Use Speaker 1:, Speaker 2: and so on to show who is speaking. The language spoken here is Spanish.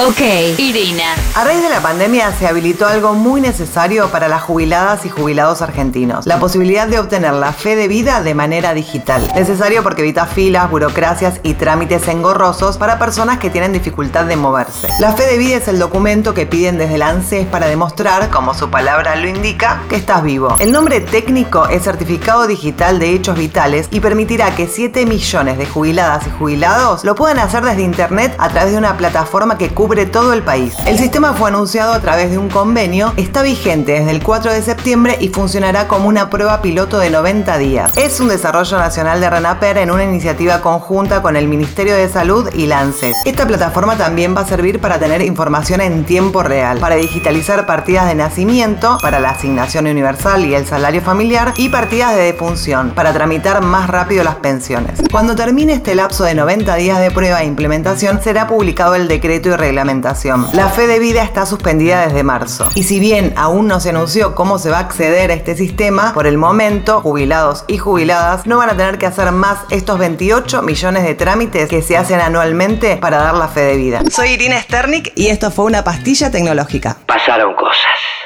Speaker 1: Ok, Irina.
Speaker 2: A raíz de la pandemia se habilitó algo muy necesario para las jubiladas y jubilados argentinos, la posibilidad de obtener la fe de vida de manera digital. Necesario porque evita filas, burocracias y trámites engorrosos para personas que tienen dificultad de moverse. La fe de vida es el documento que piden desde el ANSES para demostrar, como su palabra lo indica, que estás vivo. El nombre técnico es Certificado Digital de Hechos Vitales y permitirá que 7 millones de jubiladas y jubilados lo puedan hacer desde Internet a través de una plataforma que cubre todo el país. El sistema fue anunciado a través de un convenio, está vigente desde el 4 de septiembre y funcionará como una prueba piloto de 90 días. Es un desarrollo nacional de RENAPER en una iniciativa conjunta con el Ministerio de Salud y la Esta plataforma también va a servir para tener información en tiempo real, para digitalizar partidas de nacimiento, para la asignación universal y el salario familiar y partidas de defunción, para tramitar más rápido las pensiones. Cuando termine este lapso de 90 días de prueba e implementación, será publicado el decreto y reglamento la fe de vida está suspendida desde marzo. Y si bien aún no se anunció cómo se va a acceder a este sistema, por el momento, jubilados y jubiladas no van a tener que hacer más estos 28 millones de trámites que se hacen anualmente para dar la fe de vida. Soy Irina Sternik y esto fue una pastilla tecnológica.
Speaker 3: Pasaron cosas.